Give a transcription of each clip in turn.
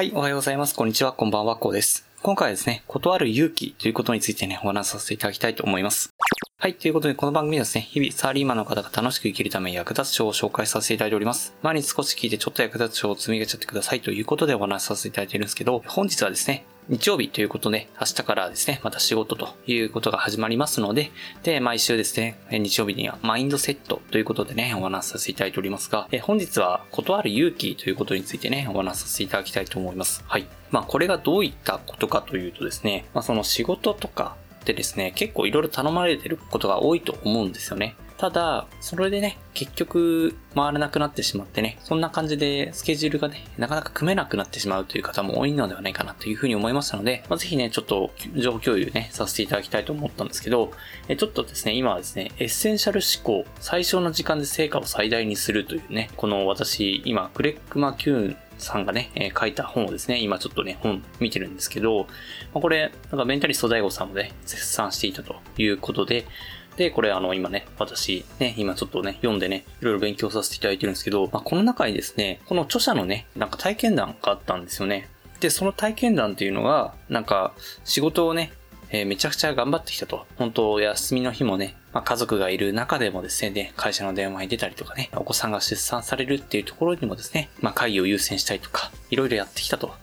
はい、おはようございます。こんにちは、こんばんは、こうです。今回はですね、断る勇気ということについてね、お話しさせていただきたいと思います。はい、ということで、この番組はですね、日々サラリーマンの方が楽しく生きるために役立つ書を紹介させていただいております。毎日少し聞いてちょっと役立つ書を積み上げちゃってくださいということでお話しさせていただいているんですけど、本日はですね、日曜日ということで、明日からですね、また仕事ということが始まりますので、で、毎週ですね、日曜日にはマインドセットということでね、お話しさせていただいておりますが、え本日は断る勇気ということについてね、お話しさせていただきたいと思います。はい。まあ、これがどういったことかというとですね、まあ、その仕事とかでですね、結構いろいろ頼まれてることが多いと思うんですよね。ただ、それでね、結局回らなくなってしまってね、そんな感じでスケジュールがね、なかなか組めなくなってしまうという方も多いのではないかなというふうに思いましたので、まあ、ぜひね、ちょっと情報共有ね、させていただきたいと思ったんですけど、えちょっとですね、今はですね、エッセンシャル思考、最小の時間で成果を最大にするというね、この私、今、グレッグ・マキューンさんがね、えー書いた本をですね、今ちょっとね、本見てるんですけど、まあこれ、なんかメンタリスト大悟さんもね、絶賛していたということで、で、これあの、今ね、私、ね、今ちょっとね、読んでね、いろいろ勉強させていただいてるんですけど、まあ、この中にですね、この著者のね、なんか体験談があったんですよね。で、その体験談っていうのが、なんか、仕事をね、えーめちゃくちゃ頑張ってきたと。本当、休みの日もね、まあ、家族がいる中でもですね、で会社の電話に出たりとかね、お子さんが出産されるっていうところにもですね、まあ、会議を優先したりとか、いろいろやってきたと。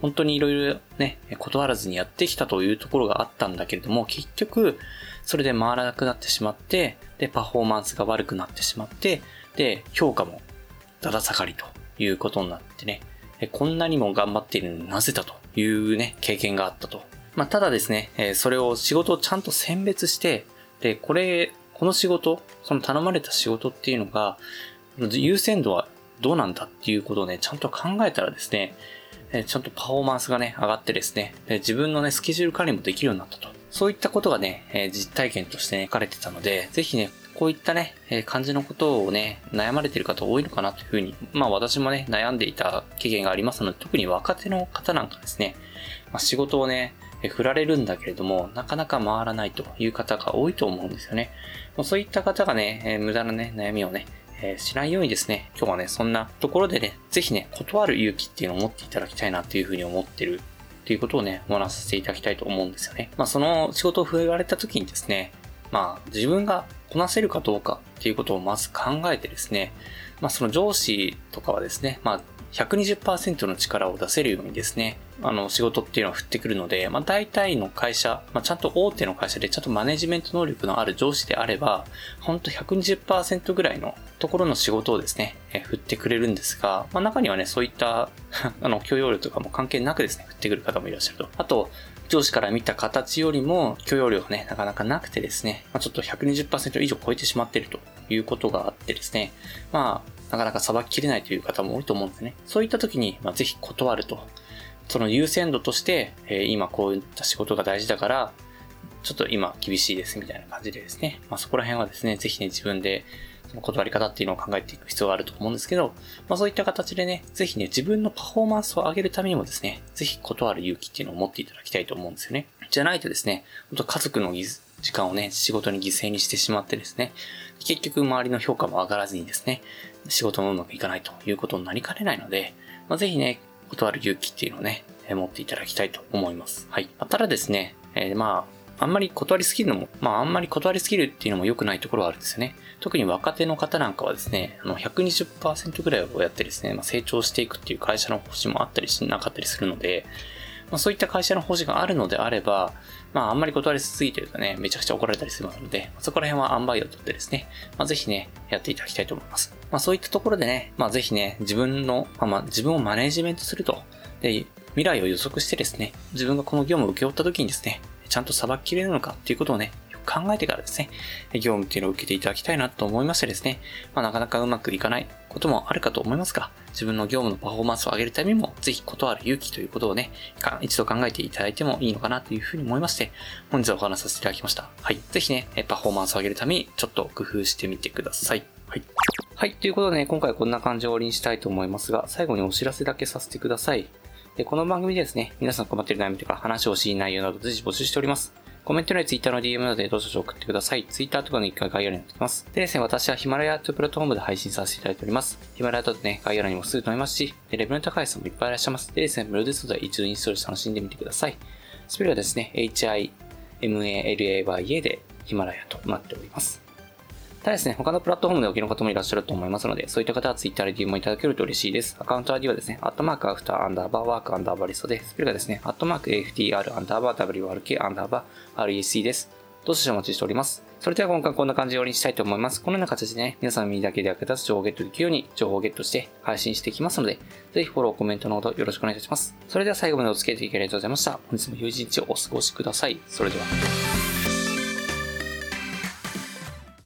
本当にいろいろね、断らずにやってきたというところがあったんだけれども、結局、それで回らなくなってしまって、で、パフォーマンスが悪くなってしまって、で、評価もだだ下がりということになってね、こんなにも頑張っているのになぜだというね、経験があったと。まあ、ただですね、えそれを仕事をちゃんと選別して、で、これ、この仕事、その頼まれた仕事っていうのが、優先度はどうなんだっていうことをね、ちゃんと考えたらですね、えちゃんとパフォーマンスがね、上がってですね、で自分のね、スケジュール管理もできるようになったと。そういったことがね、え実体験としてね、書かれてたので、ぜひね、こういったね、え感じのことをね、悩まれてる方多いのかなというふうに、まあ私もね、悩んでいた経験がありますので、特に若手の方なんかですね、まあ、仕事をね、え振られるんだけれども、なかなか回らないという方が多いと思うんですよね。まそういった方がね、え無駄なね、悩みをね、えーしないようにですね、今日はね、そんなところでね、ぜひね、断る勇気っていうのを持っていただきたいなっていうふうに思ってるっていうことをね、お話しさせていただきたいと思うんですよね。まあ、その仕事を振られた時にですね、まあ、自分がこなせるかどうかっていうことをまず考えてですね、まあ、その上司とかはですね、まあ、120%の力を出せるようにですね、あの、仕事っていうのは降ってくるので、まあ、大体の会社、まあ、ちゃんと大手の会社でちゃんとマネジメント能力のある上司であれば、ほんと120%ぐらいのところの仕事をですね、え振ってくれるんですが、まあ、中にはね、そういった、あの、許容量とかも関係なくですね、振ってくる方もいらっしゃると。あと、上司から見た形よりも許容量がね、なかなかなくてですね、まあ、ちょっと120%以上超えてしまっているということがあってですね、まあ、なかなかさばききれないという方も多いと思うんですね。そういった時に、まあ、ぜひ断ると。その優先度として、え今こういった仕事が大事だから、ちょっと今厳しいですみたいな感じでですね、まあ、そこら辺はですね、ぜひね、自分でその断り方っていうのを考えていく必要があると思うんですけど、まあそういった形でね、ぜひね、自分のパフォーマンスを上げるためにもですね、ぜひ断る勇気っていうのを持っていただきたいと思うんですよね。じゃないとですね、本当家族の時間をね、仕事に犠牲にしてしまってですね、結局周りの評価も上がらずにですね、仕事もうまくいかないということになりかねないので、まあ、ぜひね、断る勇気っていうのをね、持っていただきたいと思います。はい。ただですね、えーまあ、あんまり断りすぎるのも、まああんまり断りすぎるっていうのも良くないところはあるんですよね。特に若手の方なんかはですね、あの120%ぐらいをやってですね、まあ、成長していくっていう会社の方針もあったりしなかったりするので、まあ、そういった会社の方針があるのであれば、まああんまり断りすぎてるとね、めちゃくちゃ怒られたりするので、そこら辺は塩梅をとってですね、まあぜひね、やっていただきたいと思います。まあそういったところでね、まあぜひね、自分の、まあまあ自分をマネジメントすると。で、未来を予測してですね、自分がこの業務を請け負った時にですね、ちゃんと裁ききれるのかっていうことをね、考えてからですね、業務っていうのを受けていただきたいなと思いましてですね、まあなかなかうまくいかないこともあるかと思いますが、自分の業務のパフォーマンスを上げるためにも、ぜひ断る勇気ということをね、一度考えていただいてもいいのかなというふうに思いまして、本日はお話しさせていただきました。はい。ぜひね、パフォーマンスを上げるために、ちょっと工夫してみてください。はい。はい。ということでね、今回こんな感じで終わりにしたいと思いますが、最後にお知らせだけさせてください。でこの番組でですね、皆さん困っている悩みとか話をしい内容など随時募集しております。コメント欄や Twitter の DM などでどうぞ送ってください。Twitter とかの一回概要欄に載ってます。でですね、私はヒマラヤというプラットフォームで配信させていただいております。ヒマラヤだとね、概要欄にもすぐ載りますし、レベルの高い人もいっぱいいらっしゃいます。でですね、無料ですので一度インストールして楽しんでみてください。スペルはですね、HIMALAYA でヒマラヤとなっております。ただですね、他のプラットフォームでお聞きの方もいらっしゃると思いますので、そういった方は Twitter で DM もいただけると嬉しいです。アカウント ID はですね、アットマークアフターアンダーバーワークアンダーバーリストで、スペルがですね、アットマーク AFTR アンダーバー WRK アンダーバー REC です。どうしお待ちしております。それでは今回こんな感じで終わりにしたいと思います。このような形でね、皆さんの耳だけで役立つ情報をゲットできるように情報をゲットして配信していきますので、ぜひフォロー、コメントのほどよろしくお願いいたします。それでは最後までお付き合いいただきありがとうございました。本日も良い一日をお過ごしください。それでは。